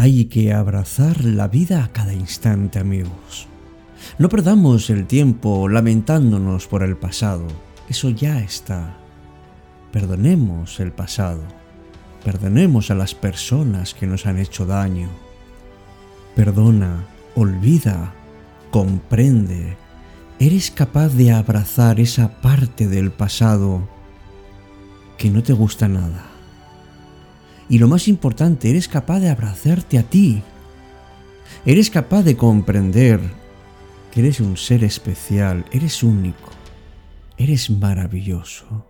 Hay que abrazar la vida a cada instante, amigos. No perdamos el tiempo lamentándonos por el pasado. Eso ya está. Perdonemos el pasado. Perdonemos a las personas que nos han hecho daño. Perdona, olvida, comprende. ¿Eres capaz de abrazar esa parte del pasado que no te gusta nada? Y lo más importante, eres capaz de abrazarte a ti. Eres capaz de comprender que eres un ser especial, eres único, eres maravilloso.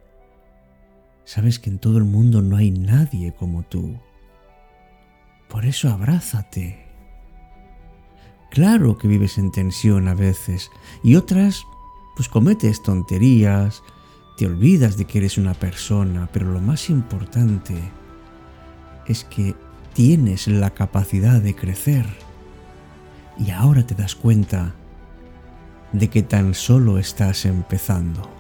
Sabes que en todo el mundo no hay nadie como tú. Por eso abrázate. Claro que vives en tensión a veces y otras pues cometes tonterías, te olvidas de que eres una persona, pero lo más importante es que tienes la capacidad de crecer. Y ahora te das cuenta de que tan solo estás empezando.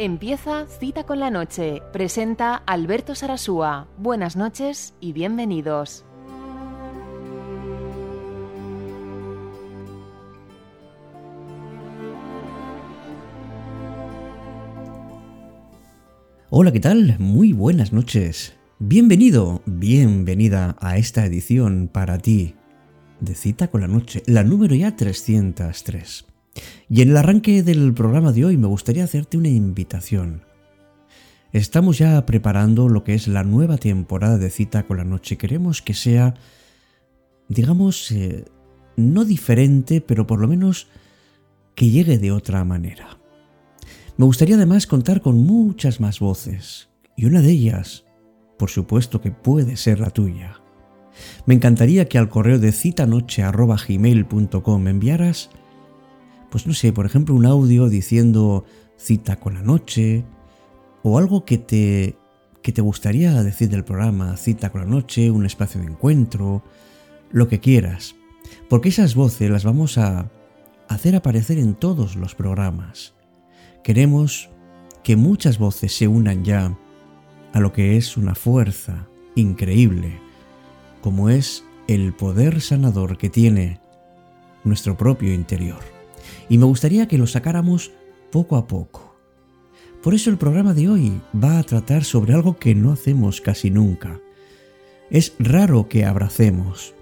Empieza Cita con la Noche. Presenta Alberto Sarasúa. Buenas noches y bienvenidos. Hola, ¿qué tal? Muy buenas noches. Bienvenido, bienvenida a esta edición para ti de Cita con la Noche, la número ya 303. Y en el arranque del programa de hoy me gustaría hacerte una invitación. Estamos ya preparando lo que es la nueva temporada de Cita con la Noche. Queremos que sea, digamos, eh, no diferente, pero por lo menos que llegue de otra manera. Me gustaría además contar con muchas más voces, y una de ellas, por supuesto que puede ser la tuya. Me encantaría que al correo de citanoche.gmail.com enviaras pues no sé, por ejemplo, un audio diciendo cita con la noche, o algo que te, que te gustaría decir del programa, cita con la noche, un espacio de encuentro, lo que quieras. Porque esas voces las vamos a hacer aparecer en todos los programas. Queremos que muchas voces se unan ya a lo que es una fuerza increíble, como es el poder sanador que tiene nuestro propio interior y me gustaría que lo sacáramos poco a poco. Por eso el programa de hoy va a tratar sobre algo que no hacemos casi nunca. Es raro que abracemos,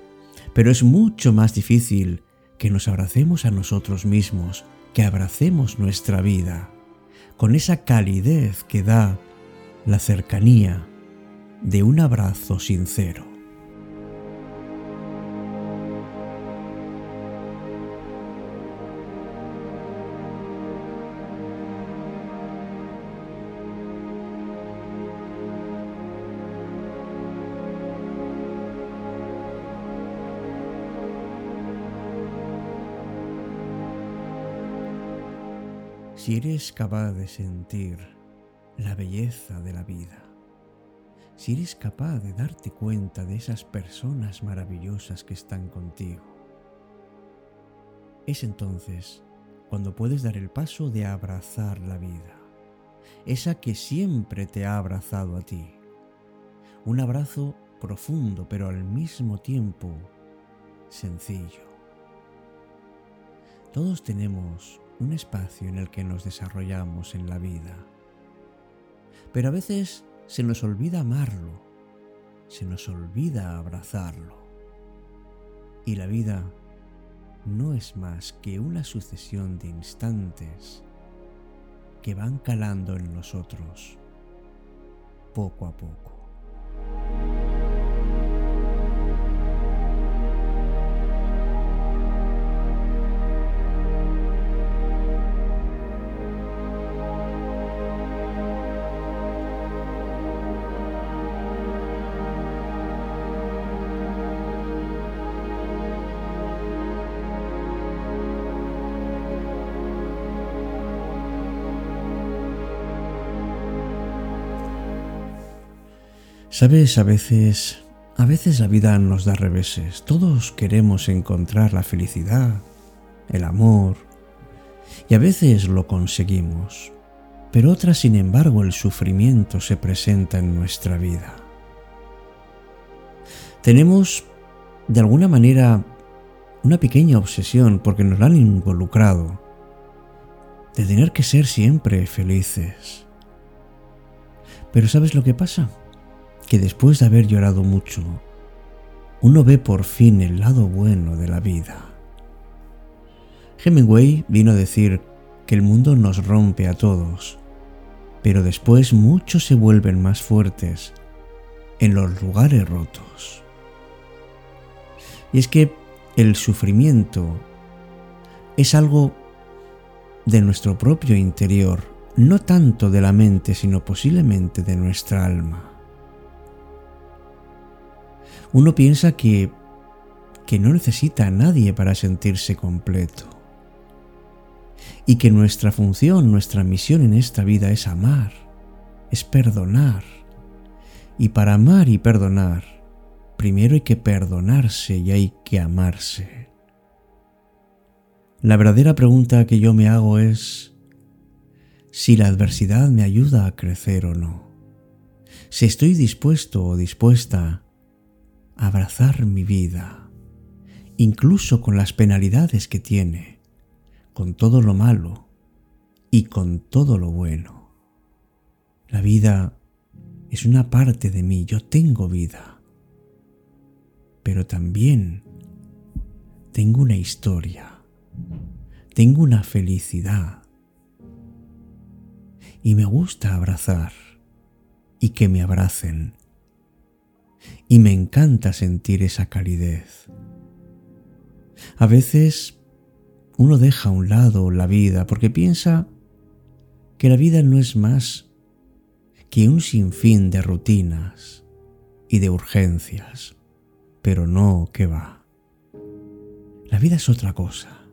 pero es mucho más difícil que nos abracemos a nosotros mismos, que abracemos nuestra vida, con esa calidez que da la cercanía de un abrazo sincero. Si eres capaz de sentir la belleza de la vida, si eres capaz de darte cuenta de esas personas maravillosas que están contigo, es entonces cuando puedes dar el paso de abrazar la vida, esa que siempre te ha abrazado a ti. Un abrazo profundo, pero al mismo tiempo sencillo. Todos tenemos un espacio en el que nos desarrollamos en la vida. Pero a veces se nos olvida amarlo se nos olvida abrazarlo. Y la vida no es más que una sucesión de instantes que van calando en nosotros poco a poco. Sabes, a veces, a veces la vida nos da reveses. Todos queremos encontrar la felicidad, el amor, y a veces lo conseguimos. Pero otras, sin embargo, el sufrimiento se presenta en nuestra vida. Tenemos, de alguna manera, una pequeña obsesión porque nos la han involucrado de tener que ser siempre felices. Pero ¿sabes lo que pasa? Que después de haber llorado mucho, uno ve por fin el lado bueno de la vida. Hemingway vino a decir que el mundo nos rompe a todos, pero después muchos se vuelven más fuertes en los lugares rotos. Y es que el sufrimiento es algo de nuestro propio interior, no tanto de la mente, sino posiblemente de nuestra alma uno piensa que, que no necesita a nadie para sentirse completo. Y que nuestra función, nuestra misión en esta vida es amar, es perdonar. Y para amar y perdonar, primero hay que perdonarse y hay que amarse. La verdadera pregunta que yo me hago es si la adversidad me ayuda a crecer o no. Si estoy dispuesto o dispuesta abrazar mi vida, incluso con las penalidades que tiene, con todo lo malo y con todo lo bueno. La vida es una parte de mí, yo tengo vida, pero también tengo una historia, tengo una felicidad y me gusta abrazar y que me abracen y me encanta sentir esa calidez. A veces uno deja a un lado la vida porque piensa que la vida no es más que un sinfín de rutinas y de urgencias, pero no que va. La vida es otra cosa.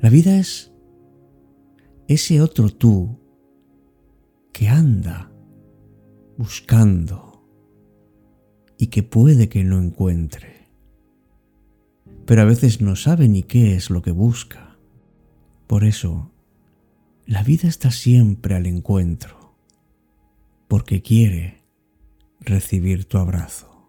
La vida es ese otro tú que anda buscando y que puede que no encuentre. Pero a veces no sabe ni qué es lo que busca. Por eso, la vida está siempre al encuentro, porque quiere recibir tu abrazo.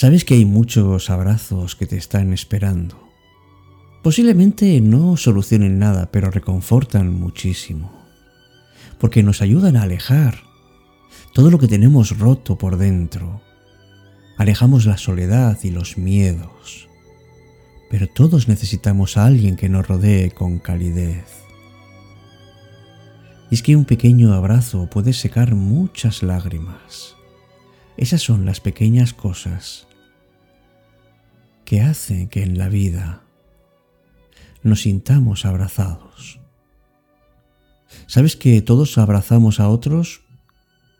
Sabes que hay muchos abrazos que te están esperando. Posiblemente no solucionen nada, pero reconfortan muchísimo. Porque nos ayudan a alejar todo lo que tenemos roto por dentro. Alejamos la soledad y los miedos. Pero todos necesitamos a alguien que nos rodee con calidez. Y es que un pequeño abrazo puede secar muchas lágrimas. Esas son las pequeñas cosas que hace que en la vida nos sintamos abrazados. ¿Sabes que todos abrazamos a otros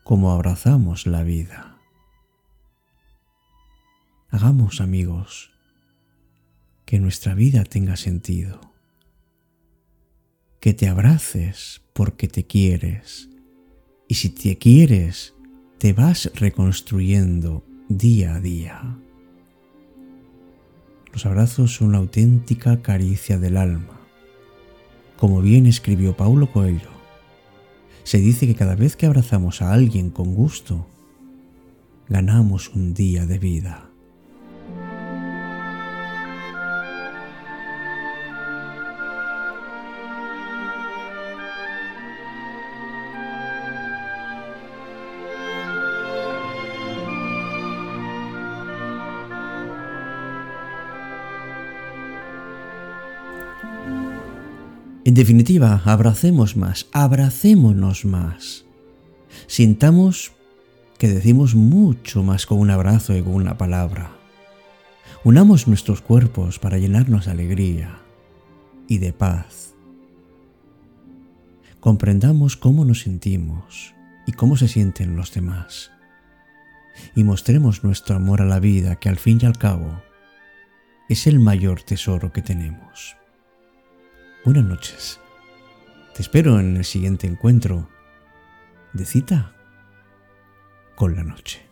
como abrazamos la vida? Hagamos amigos que nuestra vida tenga sentido. que te abraces porque te quieres. Y si te quieres, te vas reconstruyendo día a día. Los abrazos son una auténtica caricia del alma. Como bien escribió Paulo Coelho, se dice que cada vez que abrazamos a alguien con gusto, ganamos un día de vida. En definitiva, abracemos más, abracémonos más. Sintamos que decimos mucho más con un abrazo y con una palabra. Unamos nuestros cuerpos para llenarnos de alegría y de paz. Comprendamos cómo nos sentimos y cómo se sienten los demás. Y mostremos nuestro amor a la vida que al fin y al cabo es el mayor tesoro que tenemos. Buenas noches. Te espero en el siguiente encuentro de cita con la noche.